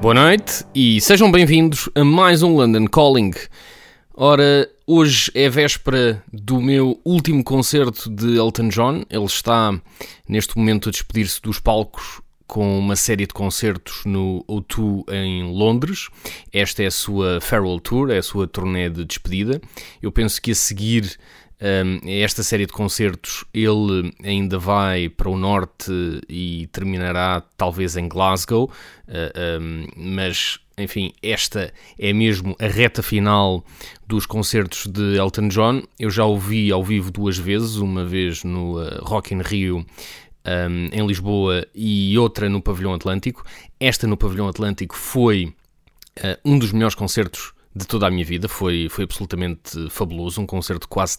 Boa noite e sejam bem-vindos a mais um London Calling. Ora, hoje é véspera do meu último concerto de Elton John. Ele está neste momento a despedir-se dos palcos com uma série de concertos no O2 em Londres. Esta é a sua farewell tour, é a sua turnê de despedida. Eu penso que a seguir esta série de concertos ele ainda vai para o norte e terminará talvez em Glasgow, um, mas enfim, esta é mesmo a reta final dos concertos de Elton John. Eu já o vi ao vivo duas vezes, uma vez no uh, Rock in Rio em Lisboa e outra no Pavilhão Atlântico. Esta no Pavilhão Atlântico foi uh, um dos melhores concertos de toda a minha vida, foi, foi absolutamente fabuloso, um concerto quase